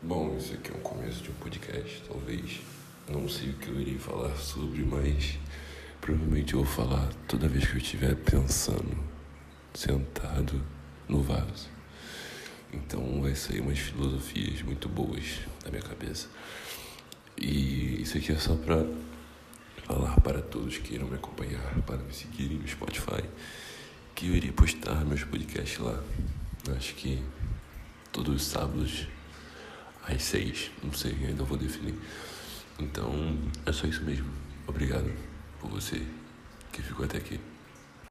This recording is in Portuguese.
Bom, isso aqui é um começo de um podcast, talvez. Não sei o que eu irei falar sobre, mas provavelmente eu vou falar toda vez que eu estiver pensando, sentado no vaso. Então vai sair umas filosofias muito boas da minha cabeça. E isso aqui é só pra falar para todos que irão me acompanhar, para me seguirem no Spotify, que eu irei postar meus podcasts lá. Acho que todos os sábados às seis, não sei, ainda vou definir. Então é só isso mesmo. Obrigado por você que ficou até aqui.